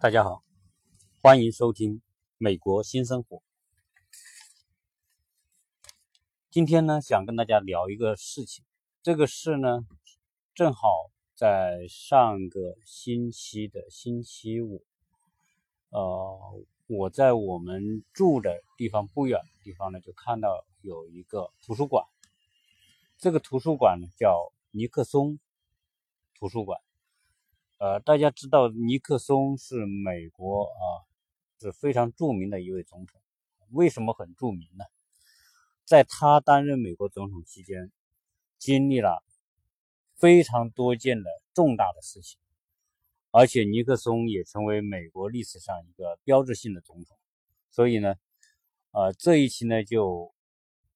大家好，欢迎收听《美国新生活》。今天呢，想跟大家聊一个事情。这个事呢，正好在上个星期的星期五，呃，我在我们住的地方不远的地方呢，就看到有一个图书馆。这个图书馆呢，叫尼克松图书馆。呃，大家知道尼克松是美国啊，是非常著名的一位总统。为什么很著名呢？在他担任美国总统期间，经历了非常多件的重大的事情，而且尼克松也成为美国历史上一个标志性的总统。所以呢，呃，这一期呢，就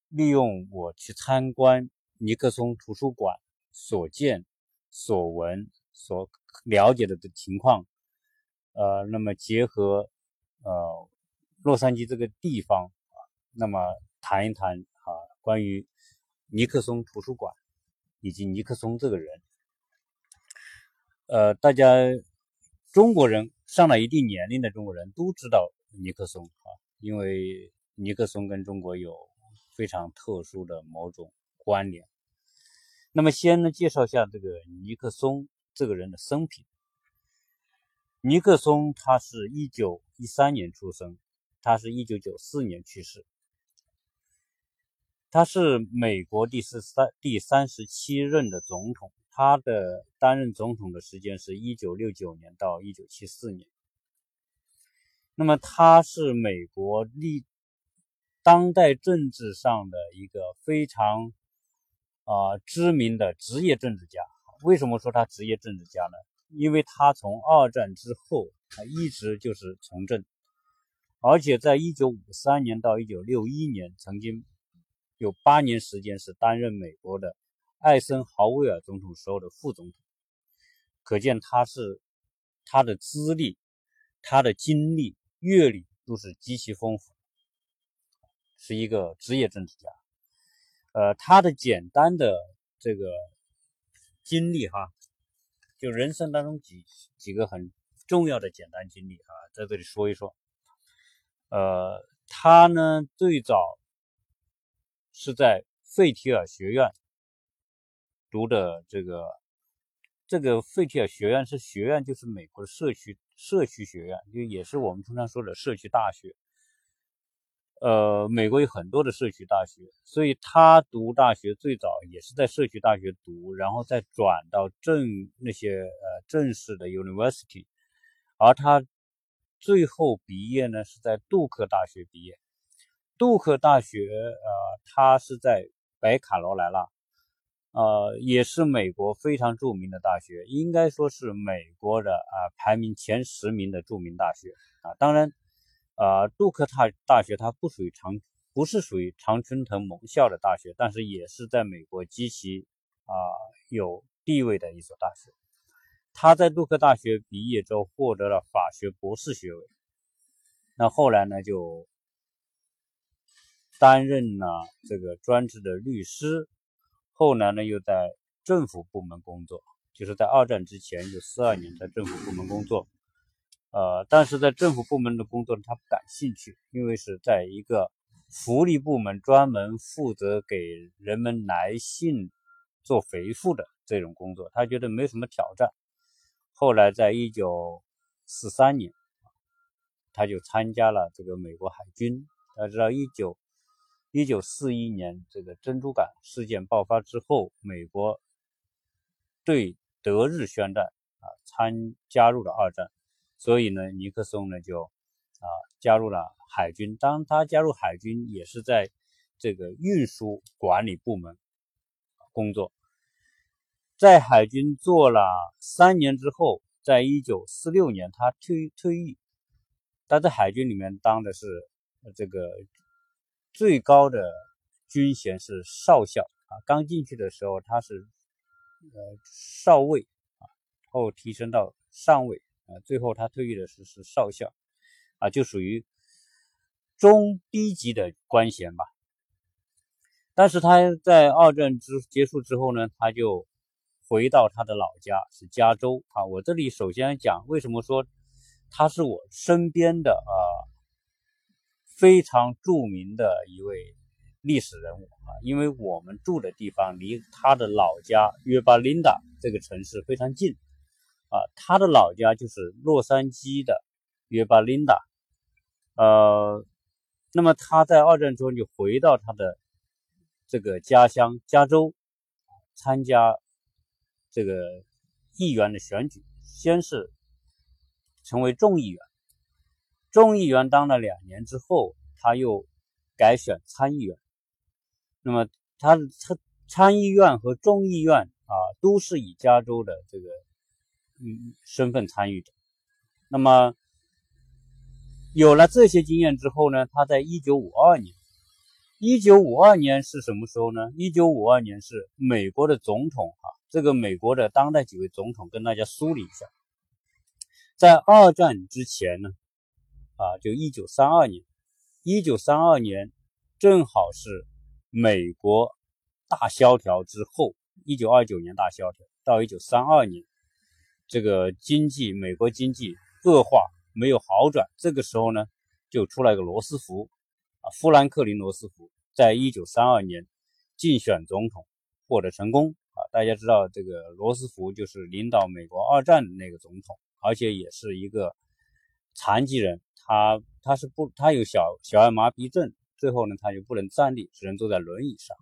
利用我去参观尼克松图书馆所见所闻。所了解的的情况，呃，那么结合呃洛杉矶这个地方啊，那么谈一谈啊关于尼克松图书馆以及尼克松这个人，呃，大家中国人上了一定年龄的中国人都知道尼克松啊，因为尼克松跟中国有非常特殊的某种关联。那么先呢介绍一下这个尼克松。这个人的生平，尼克松，他是一九一三年出生，他是一九九四年去世，他是美国第十三第三十七任的总统，他的担任总统的时间是一九六九年到一九七四年。那么他是美国历当代政治上的一个非常啊知名的职业政治家。为什么说他职业政治家呢？因为他从二战之后，他一直就是从政，而且在一九五三年到一九六一年，曾经有八年时间是担任美国的艾森豪威尔总统时候的副总统，可见他是他的资历、他的经历、阅历都是极其丰富，是一个职业政治家。呃，他的简单的这个。经历哈，就人生当中几几个很重要的简单经历啊，在这里说一说。呃，他呢最早是在费提尔学院读的这个，这个费提尔学院是学院，就是美国的社区社区学院，就也是我们通常说的社区大学。呃，美国有很多的社区大学，所以他读大学最早也是在社区大学读，然后再转到正那些呃正式的 university，而他最后毕业呢是在杜克大学毕业。杜克大学呃，他是在北卡罗来纳，呃，也是美国非常著名的大学，应该说是美国的啊排名前十名的著名大学啊，当然。呃，杜克大大学它不属于常，不是属于常春藤盟校的大学，但是也是在美国极其啊有地位的一所大学。他在杜克大学毕业之后获得了法学博士学位，那后来呢就担任了这个专职的律师，后来呢又在政府部门工作，就是在二战之前有四二年在政府部门工作。呃，但是在政府部门的工作他不感兴趣，因为是在一个福利部门专门负责给人们来信做回复的这种工作，他觉得没什么挑战。后来在一九四三年，他就参加了这个美国海军。大家知道，一九一九四一年这个珍珠港事件爆发之后，美国对德日宣战啊，参加入了二战。所以呢，尼克松呢就啊加入了海军。当他加入海军，也是在这个运输管理部门工作。在海军做了三年之后，在一九四六年他退退役。他在海军里面当的是这个最高的军衔是少校啊。刚进去的时候他是呃少尉啊，后提升到上尉。啊最后他退役的是是少校，啊，就属于中低级的官衔吧。但是他在二战之结束之后呢，他就回到他的老家是加州啊。我这里首先讲为什么说他是我身边的啊非常著名的一位历史人物啊，因为我们住的地方离他的老家约巴林达这个城市非常近啊，他的老家就是洛杉矶的约巴林达，呃，那么他在二战中就回到他的这个家乡加州参加这个议员的选举，先是。成为众议员，众议员当了两年之后，他又改选参议员。那么，他参参议院和众议院啊，都是以加州的这个身份参与的。那么，有了这些经验之后呢，他在一九五二年，一九五二年是什么时候呢？一九五二年是美国的总统啊，这个美国的当代几位总统跟大家梳理一下。在二战之前呢，啊，就一九三二年，一九三二年正好是美国大萧条之后，一九二九年大萧条到一九三二年，这个经济美国经济恶化没有好转，这个时候呢，就出来个罗斯福，啊，富兰克林罗斯福，在一九三二年竞选总统获得成功，啊，大家知道这个罗斯福就是领导美国二战的那个总统。而且也是一个残疾人，他他是不，他有小小儿麻痹症，最后呢，他就不能站立，只能坐在轮椅上。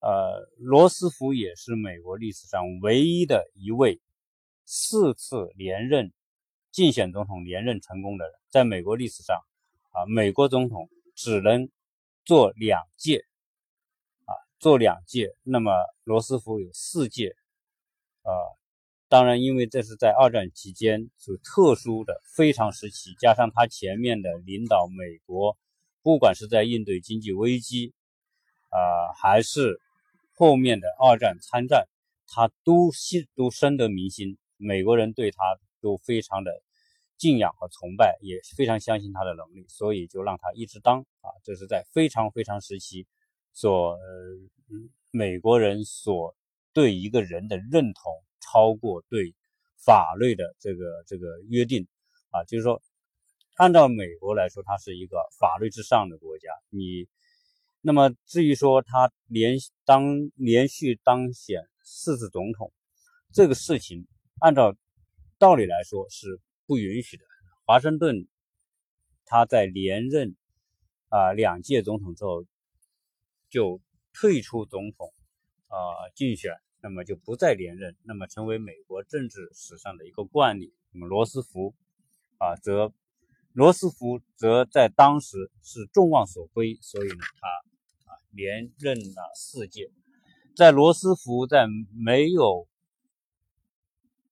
呃，罗斯福也是美国历史上唯一的一位四次连任竞选总统连任成功的人，在美国历史上啊，美国总统只能做两届啊，做两届，那么罗斯福有四届，啊。当然，因为这是在二战期间是特殊的非常时期，加上他前面的领导美国，不管是在应对经济危机，啊，还是后面的二战参战，他都心都深得民心，美国人对他都非常的敬仰和崇拜，也非常相信他的能力，所以就让他一直当啊，这是在非常非常时期所呃美国人所对一个人的认同。超过对法律的这个这个约定啊，就是说，按照美国来说，它是一个法律之上的国家。你那么至于说他连当连续当选四次总统这个事情，按照道理来说是不允许的。华盛顿他在连任啊两届总统之后就退出总统啊竞选。那么就不再连任，那么成为美国政治史上的一个惯例。那么罗斯福啊，则罗斯福则在当时是众望所归，所以呢，他啊连任了四届。在罗斯福在没有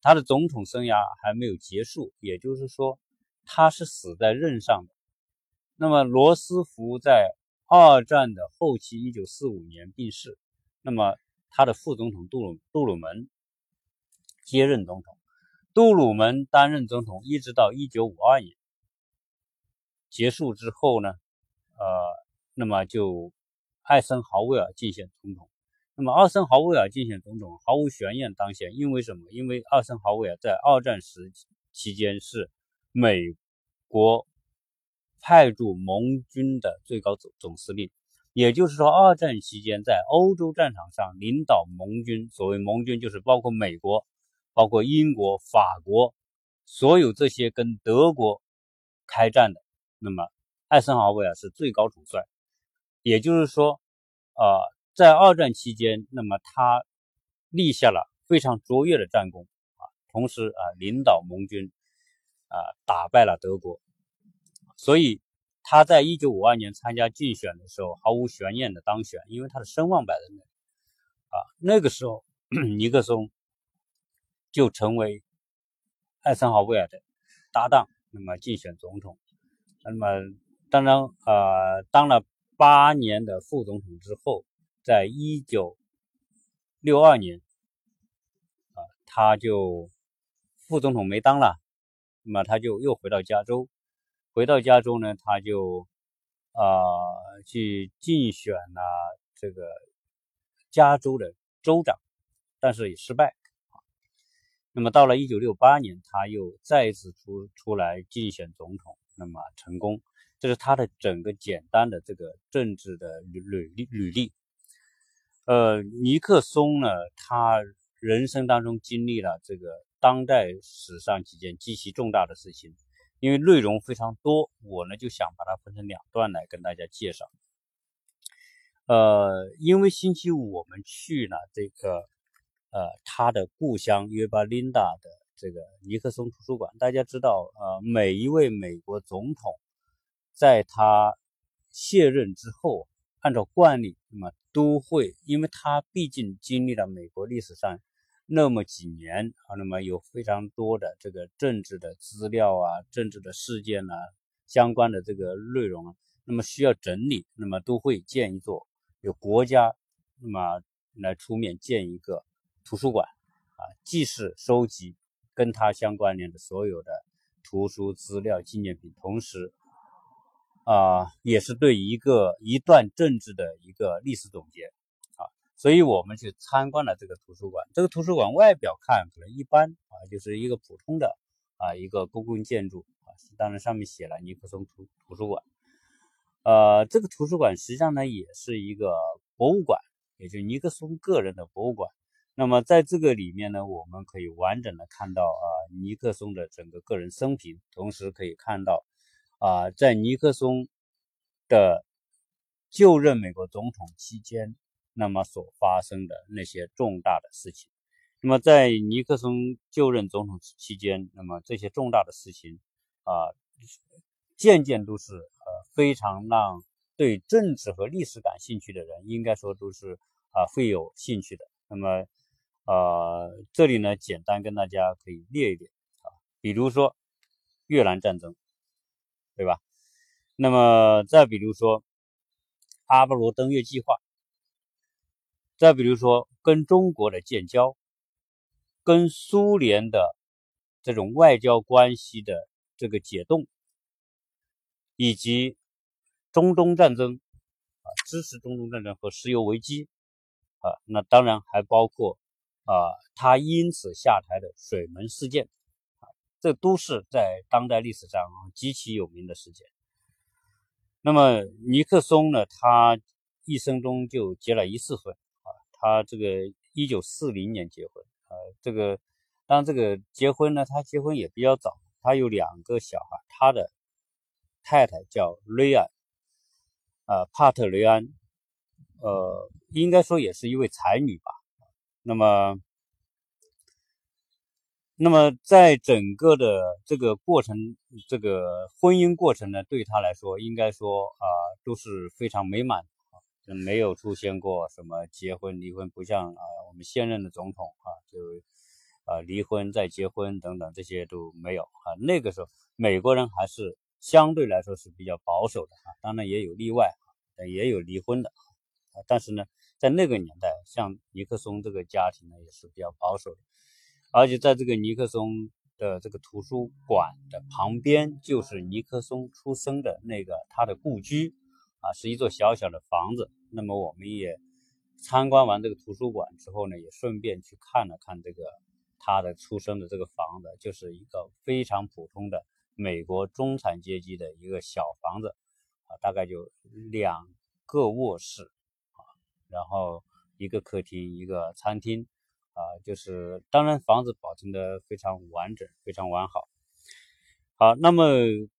他的总统生涯还没有结束，也就是说他是死在任上的。那么罗斯福在二战的后期，一九四五年病逝。那么。他的副总统杜鲁杜鲁门接任总统，杜鲁门担任总统一直到一九五二年结束之后呢，呃，那么就艾森豪威尔竞选总统。那么艾森豪威尔竞选总统毫无悬念当选，因为什么？因为艾森豪威尔在二战时期间是美国派驻盟军的最高总总司令。也就是说，二战期间在欧洲战场上领导盟军，所谓盟军就是包括美国、包括英国、法国，所有这些跟德国开战的。那么，艾森豪威尔是最高统帅。也就是说，呃，在二战期间，那么他立下了非常卓越的战功啊，同时啊，领导盟军啊，打败了德国，所以。他在一九五二年参加竞选的时候，毫无悬念的当选，因为他的声望摆在那里。啊，那个时候 尼克松就成为艾森豪威尔的搭档，那么竞选总统。那么当然，呃，当了八年的副总统之后，在一九六二年，啊，他就副总统没当了，那么他就又回到加州。回到加州呢，他就啊去竞选了这个加州的州长，但是也失败。那么到了一九六八年，他又再次出出来竞选总统，那么成功。这是他的整个简单的这个政治的履履履历。呃，尼克松呢，他人生当中经历了这个当代史上几件极其重大的事情，因为内容非常多，我呢就想把它分成两段来跟大家介绍。呃，因为星期五我们去了这个。呃，他的故乡约巴林达的这个尼克松图书馆，大家知道，呃，每一位美国总统在他卸任之后，按照惯例，那么都会，因为他毕竟经历了美国历史上那么几年啊，那么有非常多的这个政治的资料啊、政治的事件啊、相关的这个内容啊，那么需要整理，那么都会建一座有国家那么来出面建一个。图书馆啊，既是收集跟他相关联的所有的图书资料、纪念品，同时啊，也是对一个一段政治的一个历史总结啊。所以我们去参观了这个图书馆。这个图书馆外表看可能一般啊，就是一个普通的啊一个公共建筑啊。当然上面写了尼克松图图书馆。呃，这个图书馆实际上呢，也是一个博物馆，也就是尼克松个人的博物馆。那么在这个里面呢，我们可以完整的看到啊尼克松的整个个人生平，同时可以看到啊在尼克松的就任美国总统期间，那么所发生的那些重大的事情。那么在尼克松就任总统期间，那么这些重大的事情啊，件件都是呃非常让对政治和历史感兴趣的人，应该说都是啊会有兴趣的。那么。呃，这里呢，简单跟大家可以列一列啊，比如说越南战争，对吧？那么再比如说阿波罗登月计划，再比如说跟中国的建交，跟苏联的这种外交关系的这个解冻，以及中东战争啊，支持中东战争和石油危机啊，那当然还包括。啊，他因此下台的水门事件，这都是在当代历史上极其有名的事件。那么尼克松呢，他一生中就结了一次婚，啊，他这个一九四零年结婚，啊，这个当然这个结婚呢，他结婚也比较早，他有两个小孩，他的太太叫雷安，啊，帕特雷安，呃，应该说也是一位才女吧。那么，那么在整个的这个过程，这个婚姻过程呢，对他来说，应该说啊，都是非常美满啊，没有出现过什么结婚离婚，不像啊我们现任的总统啊，就啊离婚再结婚等等这些都没有啊。那个时候，美国人还是相对来说是比较保守的啊，当然也有例外，也有离婚的啊，但是呢。在那个年代，像尼克松这个家庭呢，也是比较保守的，而且在这个尼克松的这个图书馆的旁边，就是尼克松出生的那个他的故居，啊，是一座小小的房子。那么我们也参观完这个图书馆之后呢，也顺便去看了看这个他的出生的这个房子，就是一个非常普通的美国中产阶级的一个小房子，啊，大概就两个卧室。啊然后一个客厅，一个餐厅，啊，就是当然房子保存的非常完整，非常完好。好，那么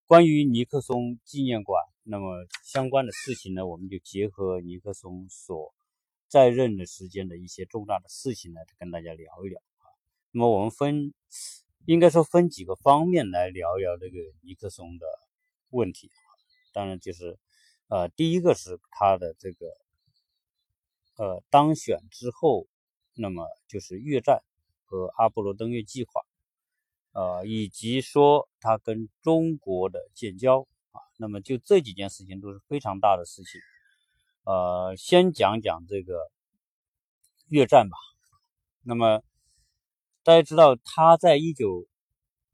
关于尼克松纪念馆，那么相关的事情呢，我们就结合尼克松所在任的时间的一些重大的事情来跟大家聊一聊啊。那么我们分应该说分几个方面来聊一聊这个尼克松的问题啊。当然就是呃，第一个是他的这个。呃，当选之后，那么就是越战和阿波罗登月计划，呃，以及说他跟中国的建交啊，那么就这几件事情都是非常大的事情。呃，先讲讲这个越战吧。那么大家知道，他在一九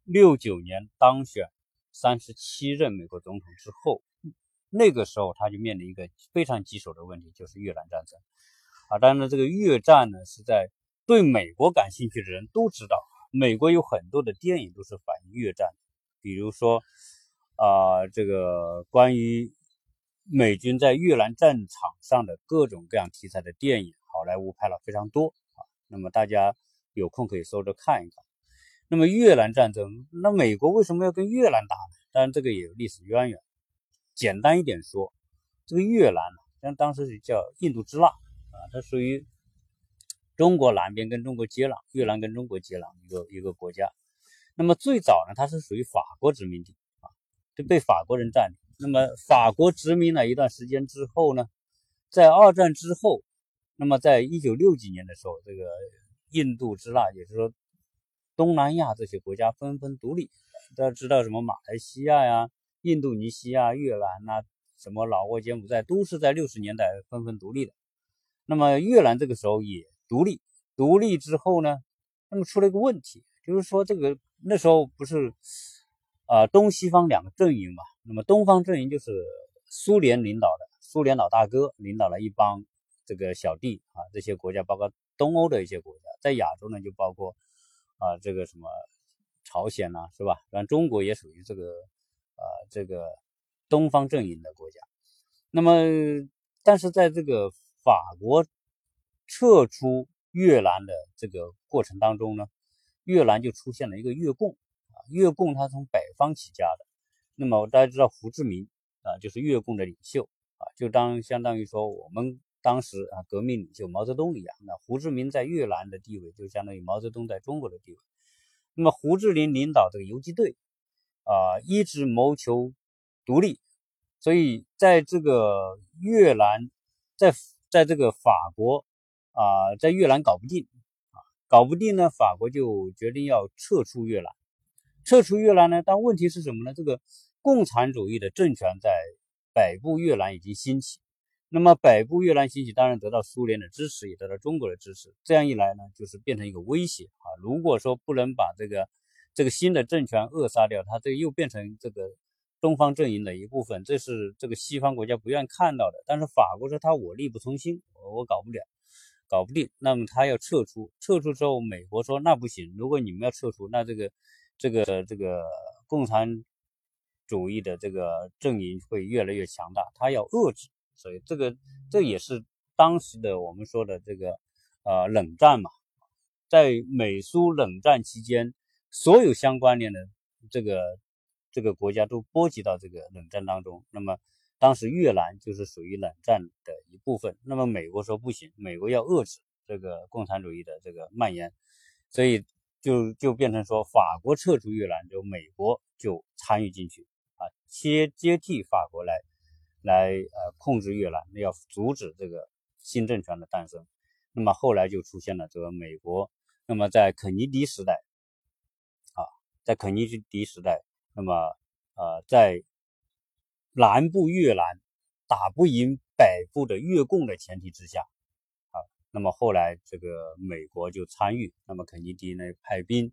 六九年当选三十七任美国总统之后，那个时候他就面临一个非常棘手的问题，就是越南战争。啊，当然了，这个越战呢，是在对美国感兴趣的人都知道，美国有很多的电影都是反映越战，比如说啊，这个关于美军在越南战场上的各种各样题材的电影，好莱坞拍了非常多啊。那么大家有空可以搜着看一看。那么越南战争，那美国为什么要跟越南打呢？当然这个也有历史渊源。简单一点说，这个越南呢，像当时是叫印度支那啊，它属于中国南边跟中国接壤，越南跟中国接壤一个一个国家。那么最早呢，它是属于法国殖民地啊，就被法国人占领。那么法国殖民了一段时间之后呢，在二战之后，那么在一九六几年的时候，这个印度支那，也就是说。东南亚这些国家纷纷独立，大家知道什么马来西亚呀、印度尼西亚、越南呐，什么老挝、柬埔寨，都是在六十年代纷纷独立的。那么越南这个时候也独立，独立之后呢，那么出了一个问题，就是说这个那时候不是啊东西方两个阵营嘛？那么东方阵营就是苏联领导的，苏联老大哥领导了一帮这个小弟啊，这些国家包括东欧的一些国家，在亚洲呢就包括。啊，这个什么朝鲜呐，是吧？然后中国也属于这个啊，这个东方阵营的国家。那么，但是在这个法国撤出越南的这个过程当中呢，越南就出现了一个越共啊。越共他从北方起家的，那么大家知道胡志明啊，就是越共的领袖啊，就当相当于说我们。当时啊，革命领袖毛泽东一样，那胡志明在越南的地位就相当于毛泽东在中国的地位。那么胡志明领导这个游击队啊，一直谋求独立，所以在这个越南，在在这个法国啊，在越南搞不定啊，搞不定呢，法国就决定要撤出越南。撤出越南呢，但问题是什么呢？这个共产主义的政权在北部越南已经兴起。那么北部越南兴起，当然得到苏联的支持，也得到中国的支持。这样一来呢，就是变成一个威胁啊！如果说不能把这个这个新的政权扼杀掉，它这又变成这个东方阵营的一部分，这是这个西方国家不愿看到的。但是法国说他我力不从心，我我搞不了，搞不定。那么他要撤出，撤出之后，美国说那不行，如果你们要撤出，那这个这个这个共产主义的这个阵营会越来越强大，他要遏制。所以这个这也是当时的我们说的这个呃冷战嘛，在美苏冷战期间，所有相关联的这个这个国家都波及到这个冷战当中。那么当时越南就是属于冷战的一部分。那么美国说不行，美国要遏制这个共产主义的这个蔓延，所以就就变成说法国撤出越南，就美国就参与进去啊，接接替法国来。来呃控制越南，要阻止这个新政权的诞生。那么后来就出现了这个美国。那么在肯尼迪时代，啊，在肯尼迪时代，那么呃在南部越南打不赢北部的越共的前提之下，啊，那么后来这个美国就参与，那么肯尼迪呢派兵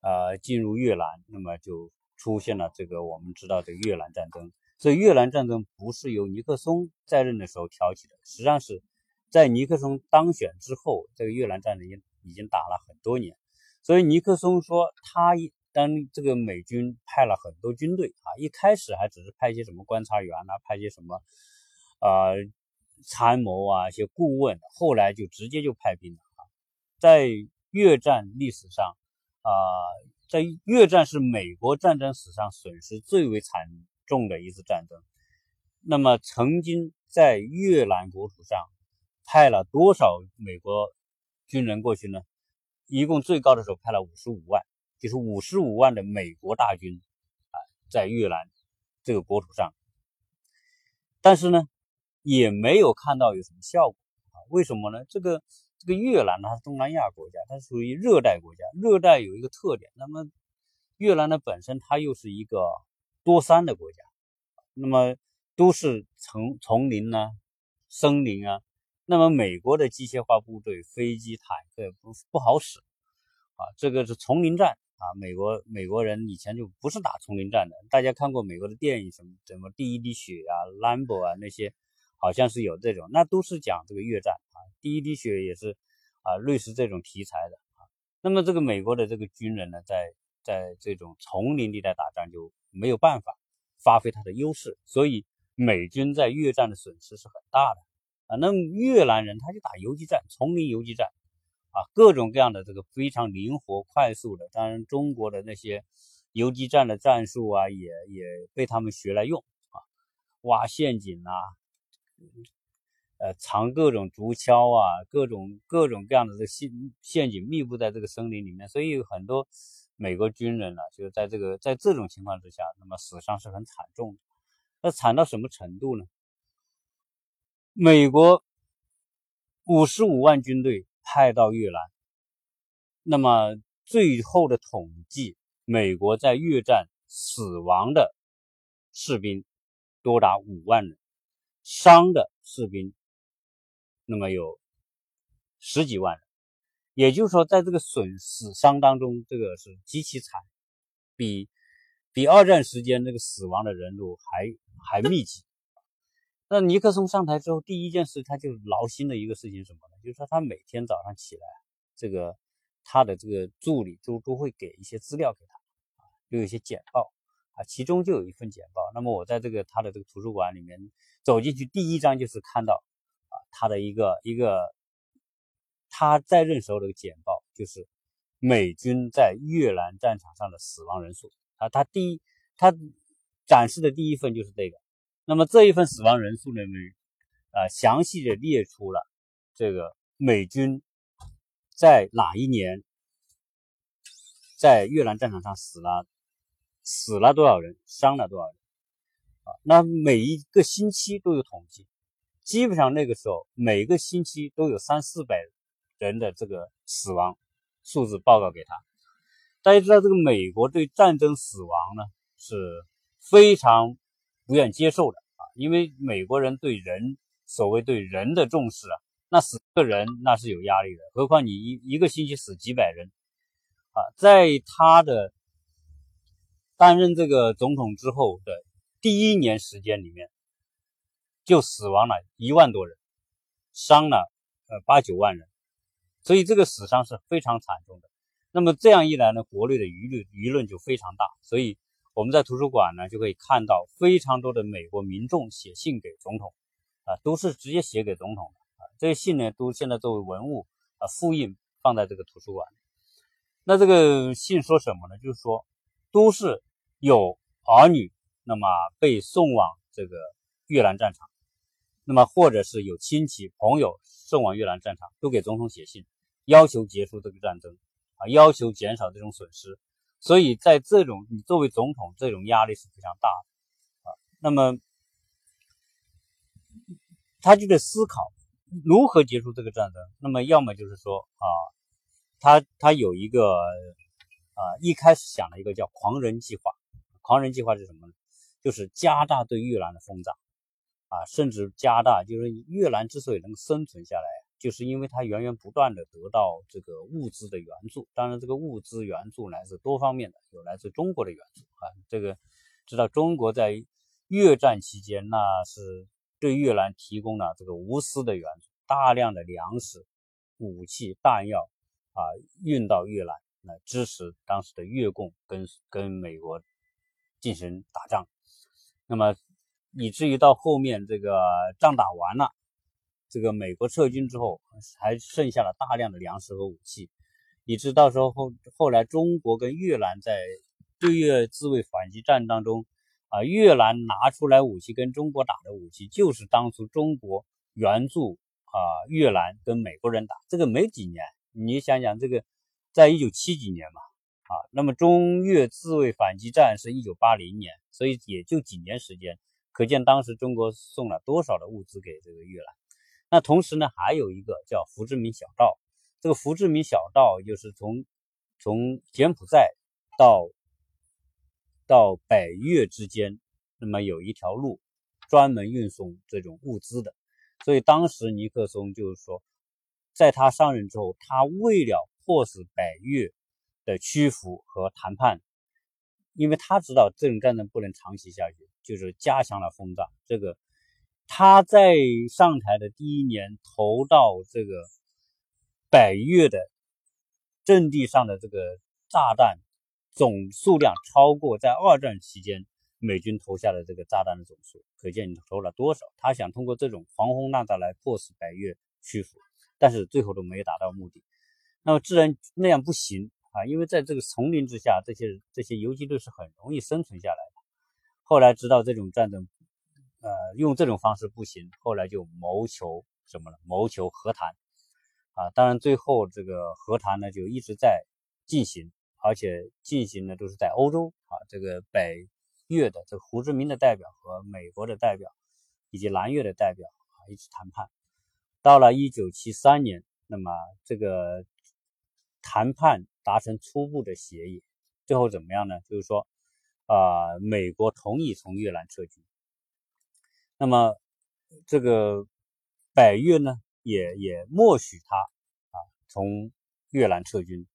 呃进入越南，那么就出现了这个我们知道的越南战争。所以越南战争不是由尼克松在任的时候挑起的，实际上是在尼克松当选之后，这个越南战争已经已经打了很多年。所以尼克松说，他当这个美军派了很多军队啊，一开始还只是派一些什么观察员啊，派一些什么呃参谋啊，一些顾问，后来就直接就派兵了啊。在越战历史上啊，在越战是美国战争史上损失最为惨。重的一次战争，那么曾经在越南国土上派了多少美国军人过去呢？一共最高的时候派了五十五万，就是五十五万的美国大军啊，在越南这个国土上，但是呢，也没有看到有什么效果啊？为什么呢？这个这个越南它是东南亚国家，它属于热带国家，热带有一个特点，那么越南呢本身它又是一个。多山的国家，那么都是丛丛林呐、森林啊。那么美国的机械化部队、飞机、坦克不不好使啊。这个是丛林战啊。美国美国人以前就不是打丛林战的。大家看过美国的电影什么什么第一滴血啊、兰博啊那些，好像是有这种，那都是讲这个越战啊。第一滴血也是啊，类似这种题材的啊。那么这个美国的这个军人呢，在在这种丛林地带打仗就没有办法发挥他的优势，所以美军在越战的损失是很大的啊。那越南人他就打游击战，丛林游击战啊，各种各样的这个非常灵活快速的。当然，中国的那些游击战的战术啊，也也被他们学来用啊，挖陷阱啊，呃，藏各种竹锹啊，各种各种各样的这陷陷阱密布在这个森林里面，所以有很多。美国军人呢，就是在这个在这种情况之下，那么死伤是很惨重的。那惨到什么程度呢？美国五十五万军队派到越南，那么最后的统计，美国在越战死亡的士兵多达五万人，伤的士兵那么有十几万人。也就是说，在这个损死伤当中，这个是极其惨，比比二战时间那个死亡的人数还还密集。那尼克松上台之后，第一件事他就劳心的一个事情是什么呢？就是说他每天早上起来，这个他的这个助理都都会给一些资料给他啊，就有一些简报啊，其中就有一份简报。那么我在这个他的这个图书馆里面走进去，第一章就是看到啊，他的一个一个。他在任时候的简报就是美军在越南战场上的死亡人数啊，他第一他展示的第一份就是这个。那么这一份死亡人数呢，啊，详细的列出了这个美军在哪一年在越南战场上死了死了多少人，伤了多少人啊？那每一个星期都有统计，基本上那个时候每个星期都有三四百。人的这个死亡数字报告给他，大家知道这个美国对战争死亡呢是非常不愿接受的啊，因为美国人对人所谓对人的重视啊，那死个人那是有压力的，何况你一一个星期死几百人啊，在他的担任这个总统之后的第一年时间里面，就死亡了一万多人，伤了呃八九万人。所以这个死伤是非常惨重的。那么这样一来呢，国内的舆论舆论就非常大。所以我们在图书馆呢就可以看到非常多的美国民众写信给总统，啊，都是直接写给总统的啊。这些信呢都现在作为文物啊复印放在这个图书馆。那这个信说什么呢？就是说都是有儿女，那么被送往这个越南战场，那么或者是有亲戚朋友送往越南战场，都给总统写信。要求结束这个战争啊，要求减少这种损失，所以在这种你作为总统，这种压力是非常大的啊。那么他就在思考如何结束这个战争。那么要么就是说啊，他他有一个啊，一开始想了一个叫“狂人计划”。狂人计划是什么呢？就是加大对越南的轰炸啊，甚至加大，就是越南之所以能生存下来。就是因为它源源不断的得到这个物资的援助，当然这个物资援助来自多方面的，有来自中国的援助啊。这个知道中国在越战期间，那是对越南提供了这个无私的援助，大量的粮食、武器、弹药啊运到越南，来支持当时的越共跟跟美国进行打仗。那么以至于到后面这个仗打完了。这个美国撤军之后，还剩下了大量的粮食和武器，以致到时候后后来中国跟越南在对越自卫反击战当中，啊，越南拿出来武器跟中国打的武器，就是当初中国援助啊越南跟美国人打，这个没几年，你想想这个，在一九七几年嘛，啊，那么中越自卫反击战是一九八零年，所以也就几年时间，可见当时中国送了多少的物资给这个越南。那同时呢，还有一个叫福志明小道。这个福志明小道就是从从柬埔寨到到北越之间，那么有一条路专门运送这种物资的。所以当时尼克松就是说，在他上任之后，他为了迫使北越的屈服和谈判，因为他知道这种战争不能长期下去，就是加强了轰炸这个。他在上台的第一年投到这个百越的阵地上的这个炸弹总数量超过在二战期间美军投下的这个炸弹的总数，可见你投了多少。他想通过这种狂轰滥炸来迫使百越屈服，但是最后都没有达到目的。那么自然那样不行啊，因为在这个丛林之下，这些这些游击队是很容易生存下来的。后来知道这种战争，呃，用这种方式不行，后来就谋求什么呢？谋求和谈。啊，当然，最后这个和谈呢就一直在进行，而且进行的都是在欧洲啊。这个北越的这胡志明的代表和美国的代表，以及南越的代表啊一起谈判。到了一九七三年，那么这个谈判达成初步的协议，最后怎么样呢？就是说，啊，美国同意从越南撤军。那么这个北越呢？也也默许他啊，从越南撤军，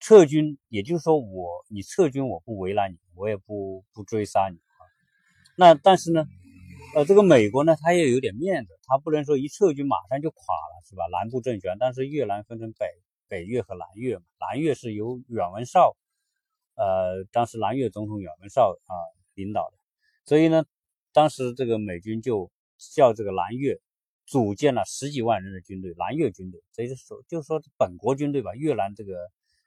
撤军，也就是说我你撤军，我不为难你，我也不不追杀你啊。那但是呢，呃，这个美国呢，他也有点面子，他不能说一撤军马上就垮了，是吧？南部政权，但是越南分成北北越和南越嘛，南越是由阮文绍，呃，当时南越总统阮文绍啊领导的，所以呢，当时这个美军就叫这个南越。组建了十几万人的军队，南越军队，这就说，就是说本国军队吧，越南这个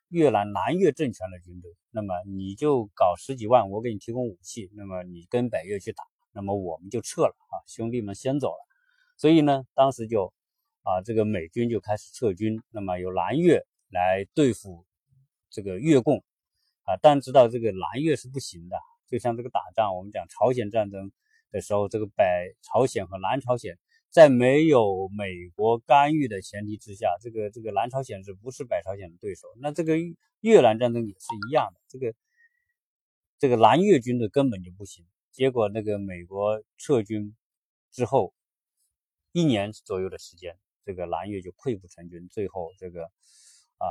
越南南越政权的军队，那么你就搞十几万，我给你提供武器，那么你跟北越去打，那么我们就撤了啊，兄弟们先走了，所以呢，当时就啊，这个美军就开始撤军，那么由南越来对付这个越共啊，但知道这个南越是不行的，就像这个打仗，我们讲朝鲜战争的时候，这个北朝鲜和南朝鲜。在没有美国干预的前提之下，这个这个南朝鲜是不是北朝鲜的对手？那这个越南战争也是一样的，这个这个南越军队根本就不行。结果那个美国撤军之后，一年左右的时间，这个南越就溃不成军，最后这个啊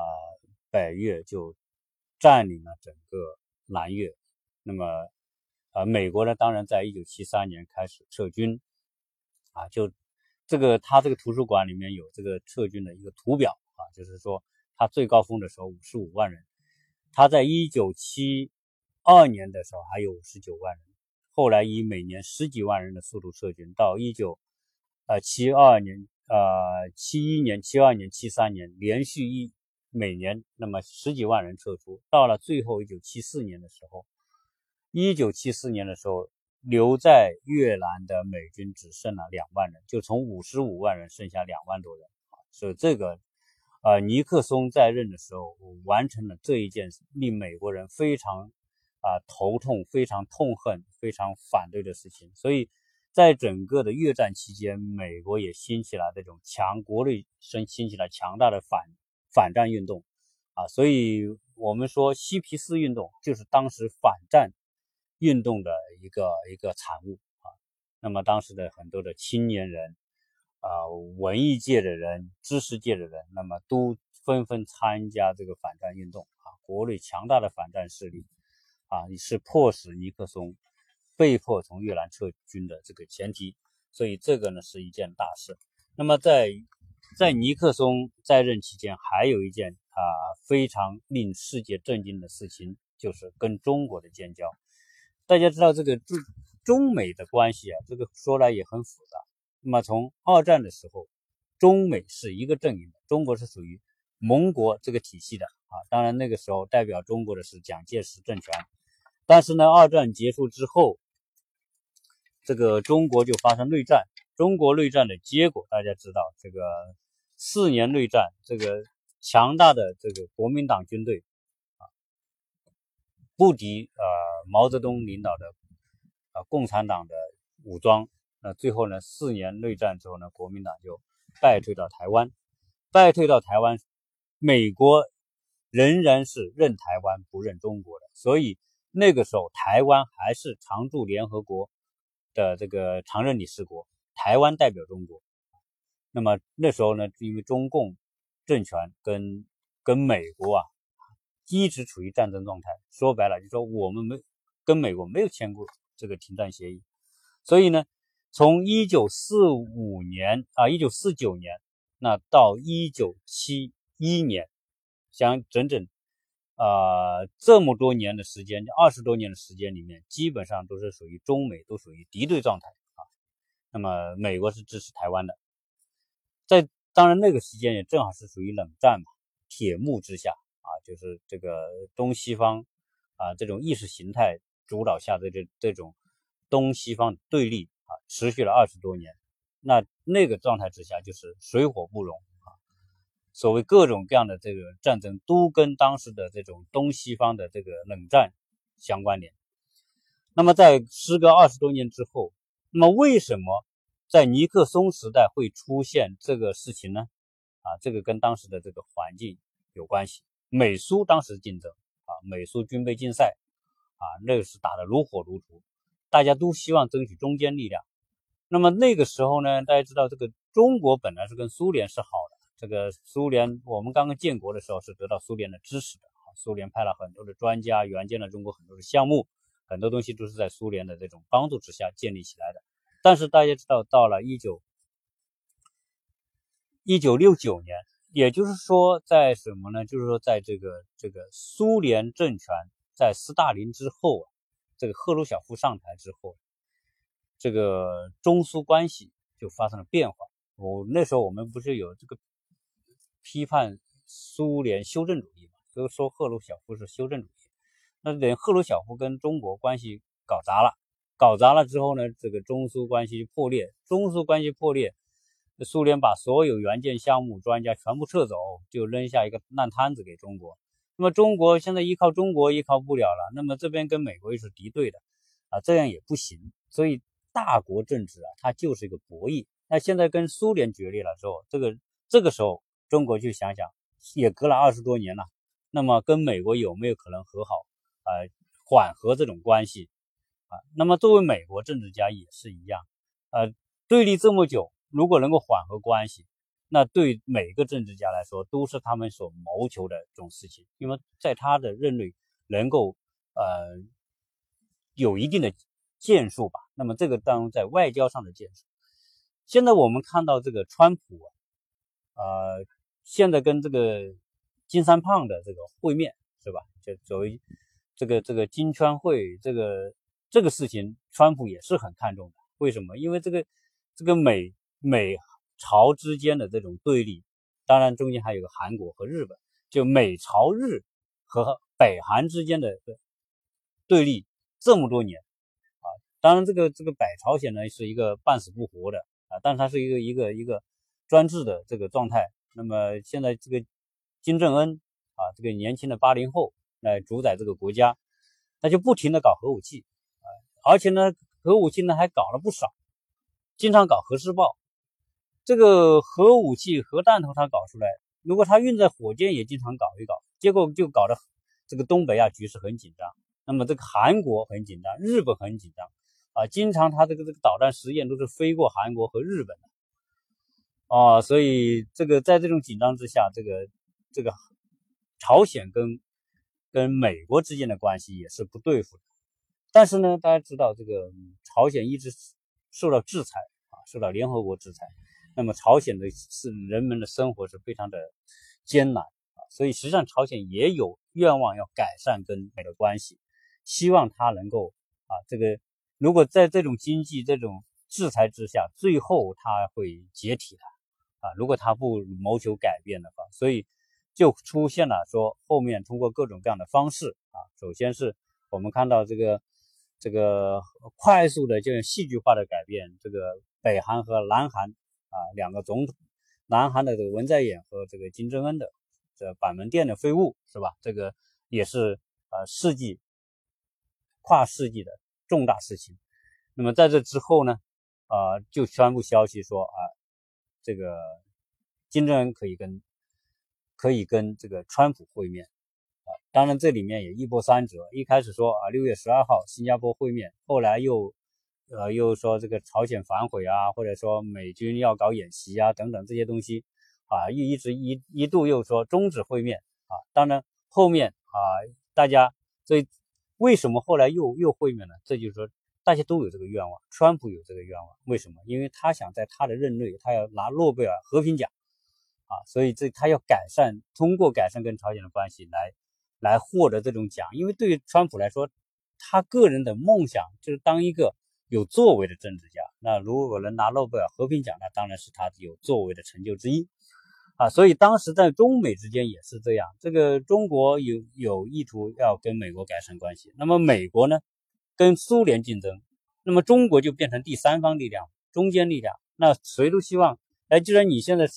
北越就占领了整个南越。那么啊美国呢，当然在一九七三年开始撤军，啊就。这个他这个图书馆里面有这个撤军的一个图表啊，就是说他最高峰的时候五十五万人，他在一九七二年的时候还有五十九万人，后来以每年十几万人的速度撤军，到一九呃七二年呃七一年、七二年、七三年连续一每年那么十几万人撤出，到了最后一九七四年的时候，一九七四年的时候。留在越南的美军只剩了两万人，就从五十五万人剩下两万多人啊！所以这个，呃，尼克松在任的时候完成了这一件令美国人非常啊头痛、非常痛恨、非常反对的事情。所以在整个的越战期间，美国也兴起了这种强国内生兴起了强大的反反战运动啊！所以我们说嬉皮士运动就是当时反战。运动的一个一个产物啊，那么当时的很多的青年人啊，文艺界的人、知识界的人，那么都纷纷参加这个反战运动啊。国内强大的反战势力啊，是迫使尼克松被迫从越南撤军的这个前提，所以这个呢是一件大事。那么在在尼克松在任期间，还有一件啊非常令世界震惊的事情，就是跟中国的建交。大家知道这个中中美的关系啊，这个说来也很复杂。那么从二战的时候，中美是一个阵营的，中国是属于盟国这个体系的啊。当然那个时候代表中国的是蒋介石政权。但是呢，二战结束之后，这个中国就发生内战。中国内战的结果大家知道，这个四年内战，这个强大的这个国民党军队啊。不敌呃毛泽东领导的啊共产党的武装，那最后呢四年内战之后呢，国民党就败退到台湾，败退到台湾，美国仍然是认台湾不认中国的，所以那个时候台湾还是常驻联合国的这个常任理事国，台湾代表中国。那么那时候呢，因为中共政权跟跟美国啊。一直处于战争状态，说白了就说我们没跟美国没有签过这个停战协议，所以呢，从一九四五年啊，一九四九年那到一九七一年像整整呃这么多年的时间，二十多年的时间里面，基本上都是属于中美都属于敌对状态啊。那么美国是支持台湾的，在当然那个时间也正好是属于冷战嘛，铁幕之下啊，就是这个东西方啊这种意识形态主导下的这这种东西方对立啊，持续了二十多年。那那个状态之下，就是水火不容啊。所谓各种各样的这个战争，都跟当时的这种东西方的这个冷战相关联。那么在时隔二十多年之后，那么为什么在尼克松时代会出现这个事情呢？啊，这个跟当时的这个环境有关系。美苏当时竞争啊，美苏军备竞赛啊，那个是打得如火如荼，大家都希望争取中坚力量。那么那个时候呢，大家知道这个中国本来是跟苏联是好的，这个苏联我们刚刚建国的时候是得到苏联的支持的，苏联派了很多的专家援建了中国很多的项目，很多东西都是在苏联的这种帮助之下建立起来的。但是大家知道，到了一九一九六九年，也就是说在什么呢？就是说在这个这个苏联政权在斯大林之后啊，这个赫鲁晓夫上台之后。这个中苏关系就发生了变化。我那时候我们不是有这个批判苏联修正主义嘛，都说赫鲁晓夫是修正主义。那等赫鲁晓夫跟中国关系搞砸了，搞砸了之后呢，这个中苏关系就破裂。中苏关系破裂，苏联把所有援建项目专家全部撤走，就扔下一个烂摊子给中国。那么中国现在依靠中国依靠不了了，那么这边跟美国又是敌对的啊，这样也不行，所以。大国政治啊，它就是一个博弈。那现在跟苏联决裂了之后，这个这个时候中国就想想，也隔了二十多年了，那么跟美国有没有可能和好？呃，缓和这种关系啊？那么作为美国政治家也是一样，呃，对立这么久，如果能够缓和关系，那对每个政治家来说都是他们所谋求的这种事情，因为在他的任内能够呃有一定的。建树吧，那么这个当中在外交上的建树，现在我们看到这个川普啊，呃，现在跟这个金三胖的这个会面是吧？就作为这个这个金川会这个这个事情，川普也是很看重的。为什么？因为这个这个美美朝之间的这种对立，当然中间还有个韩国和日本，就美朝日和北韩之间的对立这么多年啊。当然，这个这个北朝鲜呢是一个半死不活的啊，但是它是一个一个一个专制的这个状态。那么现在这个金正恩啊，这个年轻的八零后来主宰这个国家，他就不停的搞核武器啊，而且呢，核武器呢还搞了不少，经常搞核试爆。这个核武器、核弹头他搞出来，如果他运载火箭也经常搞一搞，结果就搞得这个东北亚局势很紧张。那么这个韩国很紧张，日本很紧张。啊，经常他这个这个导弹实验都是飞过韩国和日本的，啊，所以这个在这种紧张之下，这个这个朝鲜跟跟美国之间的关系也是不对付的。但是呢，大家知道这个朝鲜一直受到制裁啊，受到联合国制裁，那么朝鲜的是人们的生活是非常的艰难啊，所以实际上朝鲜也有愿望要改善跟美的关系，希望他能够啊这个。如果在这种经济这种制裁之下，最后他会解体的啊！如果他不谋求改变的话，所以就出现了说后面通过各种各样的方式啊，首先是我们看到这个这个快速的这种戏剧化的改变，这个北韩和南韩啊两个总统，南韩的这个文在寅和这个金正恩的这板门店的废物是吧？这个也是呃世纪跨世纪的。重大事情，那么在这之后呢，啊，就宣布消息说啊，这个金正恩可以跟可以跟这个川普会面啊。当然这里面也一波三折，一开始说啊六月十二号新加坡会面，后来又呃又说这个朝鲜反悔啊，或者说美军要搞演习啊等等这些东西啊，又一直一一度又说终止会面啊。当然后面啊大家所以。为什么后来又又会面呢？这就是说，大家都有这个愿望，川普有这个愿望。为什么？因为他想在他的任内，他要拿诺贝尔和平奖，啊，所以这他要改善，通过改善跟朝鲜的关系来来获得这种奖，因为对于川普来说，他个人的梦想就是当一个有作为的政治家。那如果能拿诺贝尔和平奖，那当然是他有作为的成就之一啊。所以当时在中美之间也是这样，这个中国有有意图要跟美国改善关系，那么美国呢跟苏联竞争，那么中国就变成第三方力量，中坚力量。那谁都希望，哎，既然你现在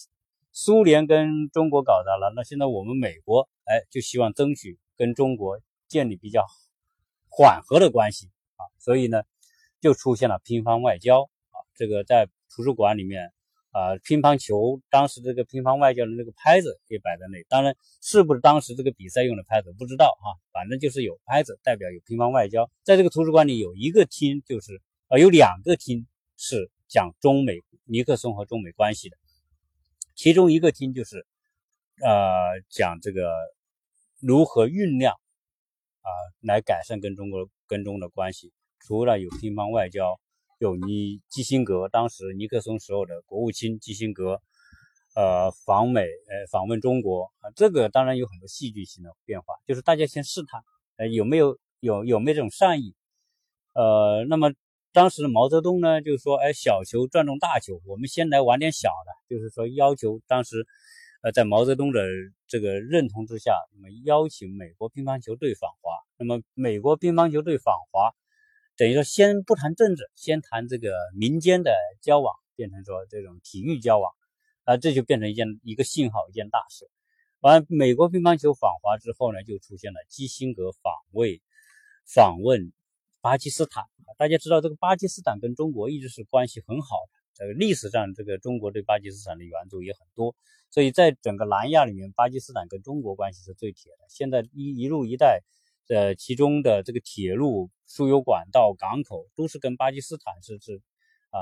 苏联跟中国搞砸了，那现在我们美国，哎，就希望争取跟中国建立比较缓和的关系啊，所以呢，就出现了乒乓外交啊。这个在图书馆里面啊，乒乓球当时这个乒乓外交的那个拍子也摆在那里，当然是不是当时这个比赛用的拍子不知道哈，反正就是有拍子，代表有乒乓外交。在这个图书馆里有一个厅，就是啊，有两个厅是讲中美尼克松和中美关系的。其中一个厅就是，呃，讲这个如何酝酿啊，来改善跟中国跟中的关系。除了有乒乓外交，有尼基辛格当时尼克松时候的国务卿基辛格，呃，访美，呃，访问中国啊，这个当然有很多戏剧性的变化，就是大家先试探，呃，有没有有有没有这种善意，呃，那么。当时毛泽东呢，就是说，哎，小球转动大球，我们先来玩点小的，就是说要求当时，呃，在毛泽东的这个认同之下，那么邀请美国乒乓球队访华。那么美国乒乓球队访华，等于说先不谈政治，先谈这个民间的交往，变成说这种体育交往，啊，这就变成一件一个信号，一件大事。完，美国乒乓球访华之后呢，就出现了基辛格访问访问。巴基斯坦，大家知道这个巴基斯坦跟中国一直是关系很好的。这个历史上，这个中国对巴基斯坦的援助也很多，所以在整个南亚里面，巴基斯坦跟中国关系是最铁的。现在一一路一带，呃，其中的这个铁路输油管道、港口都是跟巴基斯坦是是啊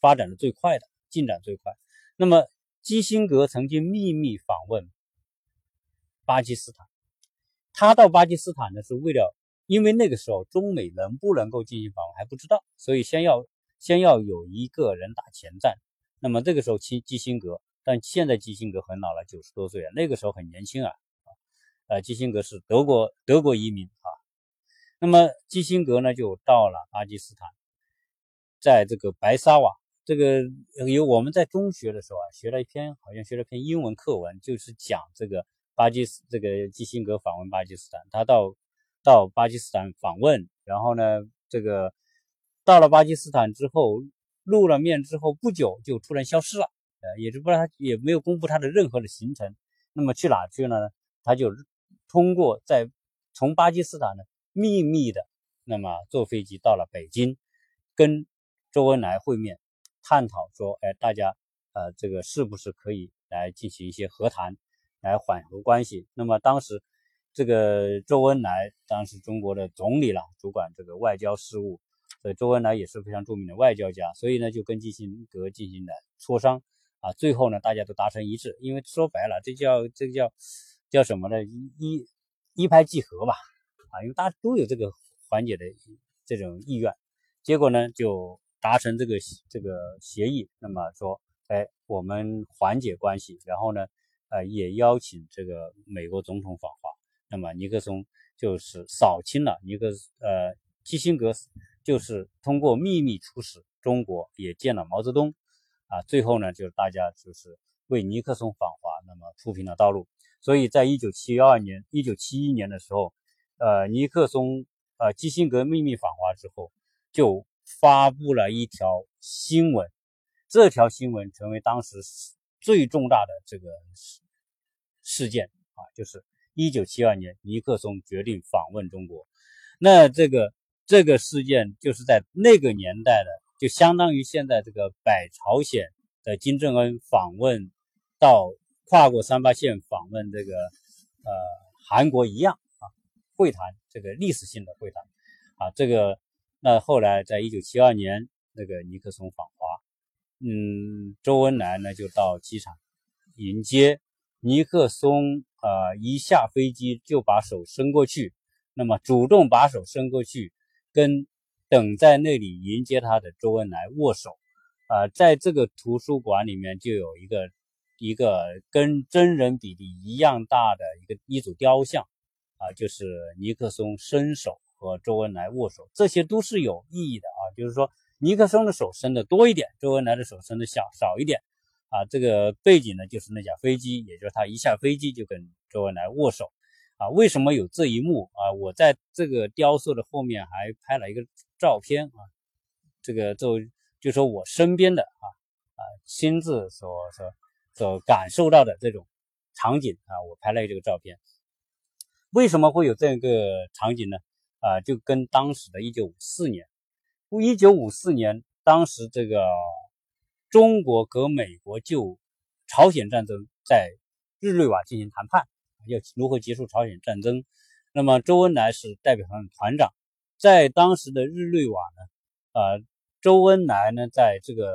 发展的最快的，进展最快。那么基辛格曾经秘密访问巴基斯坦，他到巴基斯坦呢是为了。因为那个时候中美能不能够进行访问还不知道，所以先要先要有一个人打前站。那么这个时候基基辛格，但现在基辛格很老了，九十多岁了，那个时候很年轻啊。呃，基辛格是德国德国移民啊。那么基辛格呢就到了巴基斯坦，在这个白沙瓦，这个有我们在中学的时候啊学了一篇，好像学了篇英文课文，就是讲这个巴基斯这个基辛格访问巴基斯坦，他到。到巴基斯坦访问，然后呢，这个到了巴基斯坦之后，露了面之后不久就突然消失了，呃，也就不知道他也没有公布他的任何的行程。那么去哪去了呢？他就通过在从巴基斯坦呢秘密的，那么坐飞机到了北京，跟周恩来会面，探讨说，哎，大家呃这个是不是可以来进行一些和谈，来缓和关系？那么当时。这个周恩来当时中国的总理了，主管这个外交事务，所以周恩来也是非常著名的外交家，所以呢就跟基辛格进行了磋商啊，最后呢大家都达成一致，因为说白了这叫这叫叫什么呢？一一拍即合吧，啊，因为大家都有这个缓解的这种意愿，结果呢就达成这个这个协议，那么说，哎，我们缓解关系，然后呢，呃，也邀请这个美国总统访华。那么尼克松就是扫清了尼克呃基辛格，就是通过秘密出使中国，也见了毛泽东啊。最后呢，就是大家就是为尼克松访华，那么铺平了道路。所以在一九七二年、一九七一年的时候，呃，尼克松呃基辛格秘密访华之后，就发布了一条新闻，这条新闻成为当时最重大的这个事件啊，就是。一九七二年，尼克松决定访问中国。那这个这个事件就是在那个年代的，就相当于现在这个北朝鲜的金正恩访问到跨过三八线访问这个呃韩国一样啊，会谈这个历史性的会谈啊，这个那后来在一九七二年那个尼克松访华，嗯，周恩来呢就到机场迎接尼克松。呃，一下飞机就把手伸过去，那么主动把手伸过去，跟等在那里迎接他的周恩来握手。啊，在这个图书馆里面就有一个一个跟真人比例一样大的一个一组雕像，啊，就是尼克松伸手和周恩来握手，这些都是有意义的啊。就是说，尼克松的手伸的多一点，周恩来的手伸的小少一点，啊，这个背景呢就是那架飞机，也就是他一下飞机就跟周恩来握手，啊，为什么有这一幕啊？我在这个雕塑的后面还拍了一个照片啊，这个作为就说我身边的啊啊亲自所说。所感受到的这种场景啊，我拍了这个照片。为什么会有这个场景呢？啊，就跟当时的1954年，1954年当时这个中国和美国就朝鲜战争在日内瓦进行谈判，要如何结束朝鲜战争。那么周恩来是代表团团长，在当时的日内瓦呢，啊，周恩来呢在这个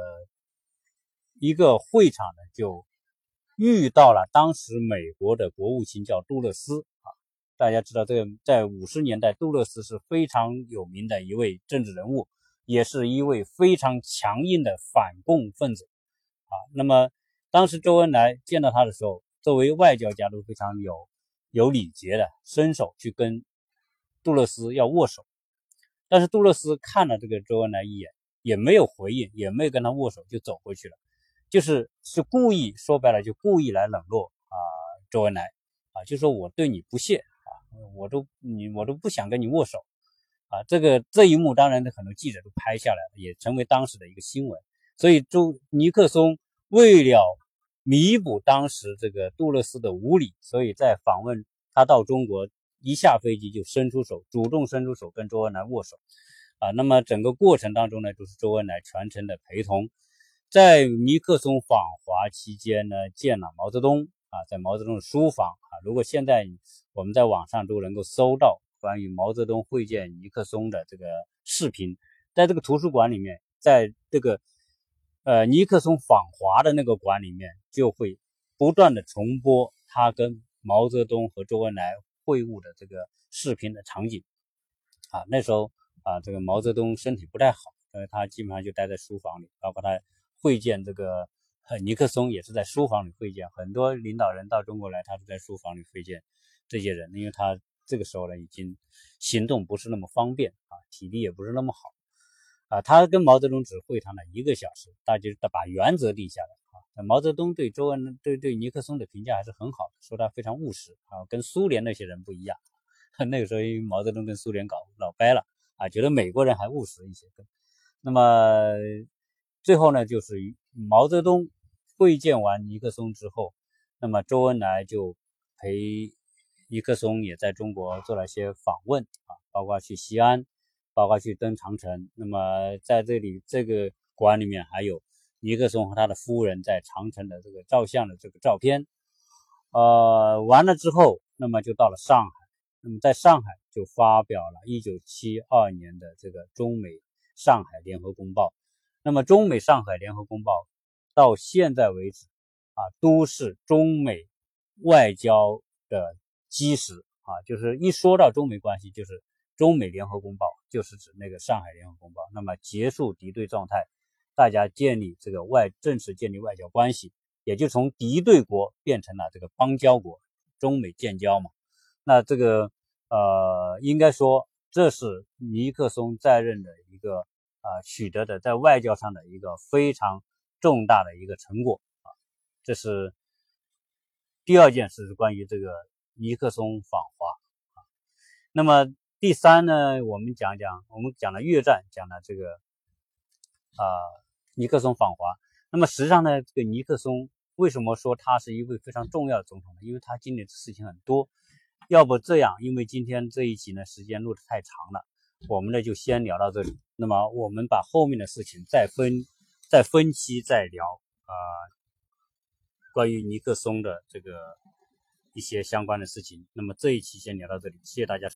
一个会场呢就。遇到了当时美国的国务卿叫杜勒斯啊，大家知道这个在五十年代，杜勒斯是非常有名的一位政治人物，也是一位非常强硬的反共分子啊。那么当时周恩来见到他的时候，作为外交家都非常有有礼节的，伸手去跟杜勒斯要握手，但是杜勒斯看了这个周恩来一眼，也没有回应，也没有跟他握手，就走过去了。就是是故意说白了，就故意来冷落啊周恩来啊，就说我对你不屑啊，我都你我都不想跟你握手啊。这个这一幕当然很多记者都拍下来了，也成为当时的一个新闻。所以周尼克松为了弥补当时这个杜勒斯的无礼，所以在访问他到中国一下飞机就伸出手，主动伸出手跟周恩来握手啊。那么整个过程当中呢，就是周恩来全程的陪同。在尼克松访华期间呢，见了毛泽东啊，在毛泽东的书房啊。如果现在我们在网上都能够搜到关于毛泽东会见尼克松的这个视频，在这个图书馆里面，在这个呃尼克松访华的那个馆里面，就会不断的重播他跟毛泽东和周恩来会晤的这个视频的场景啊。那时候啊，这个毛泽东身体不太好，所以他基本上就待在书房里，包括他。会见这个尼克松也是在书房里会见，很多领导人到中国来，他都在书房里会见这些人，因为他这个时候呢已经行动不是那么方便啊，体力也不是那么好啊。他跟毛泽东只会谈了一个小时，大家把原则定下来啊。毛泽东对周恩对对尼克松的评价还是很好的，说他非常务实啊，跟苏联那些人不一样。那个时候因为毛泽东跟苏联搞老掰了啊，觉得美国人还务实一些。那么。最后呢，就是毛泽东会见完尼克松之后，那么周恩来就陪尼克松也在中国做了一些访问啊，包括去西安，包括去登长城。那么在这里这个馆里面还有尼克松和他的夫人在长城的这个照相的这个照片。呃，完了之后，那么就到了上海，那么在上海就发表了1972年的这个中美上海联合公报。那么，中美上海联合公报到现在为止啊，都是中美外交的基石啊。就是一说到中美关系，就是中美联合公报，就是指那个上海联合公报。那么，结束敌对状态，大家建立这个外正式建立外交关系，也就从敌对国变成了这个邦交国，中美建交嘛。那这个呃，应该说这是尼克松在任的一个。啊，取得的在外交上的一个非常重大的一个成果啊，这是第二件事，是关于这个尼克松访华。那么第三呢，我们讲讲，我们讲了越战，讲了这个啊尼克松访华。那么实际上呢，这个尼克松为什么说他是一位非常重要的总统呢？因为他经历的事情很多。要不这样，因为今天这一集呢时间录的太长了。我们呢就先聊到这里，那么我们把后面的事情再分再分期再聊啊，关于尼克松的这个一些相关的事情。那么这一期先聊到这里，谢谢大家。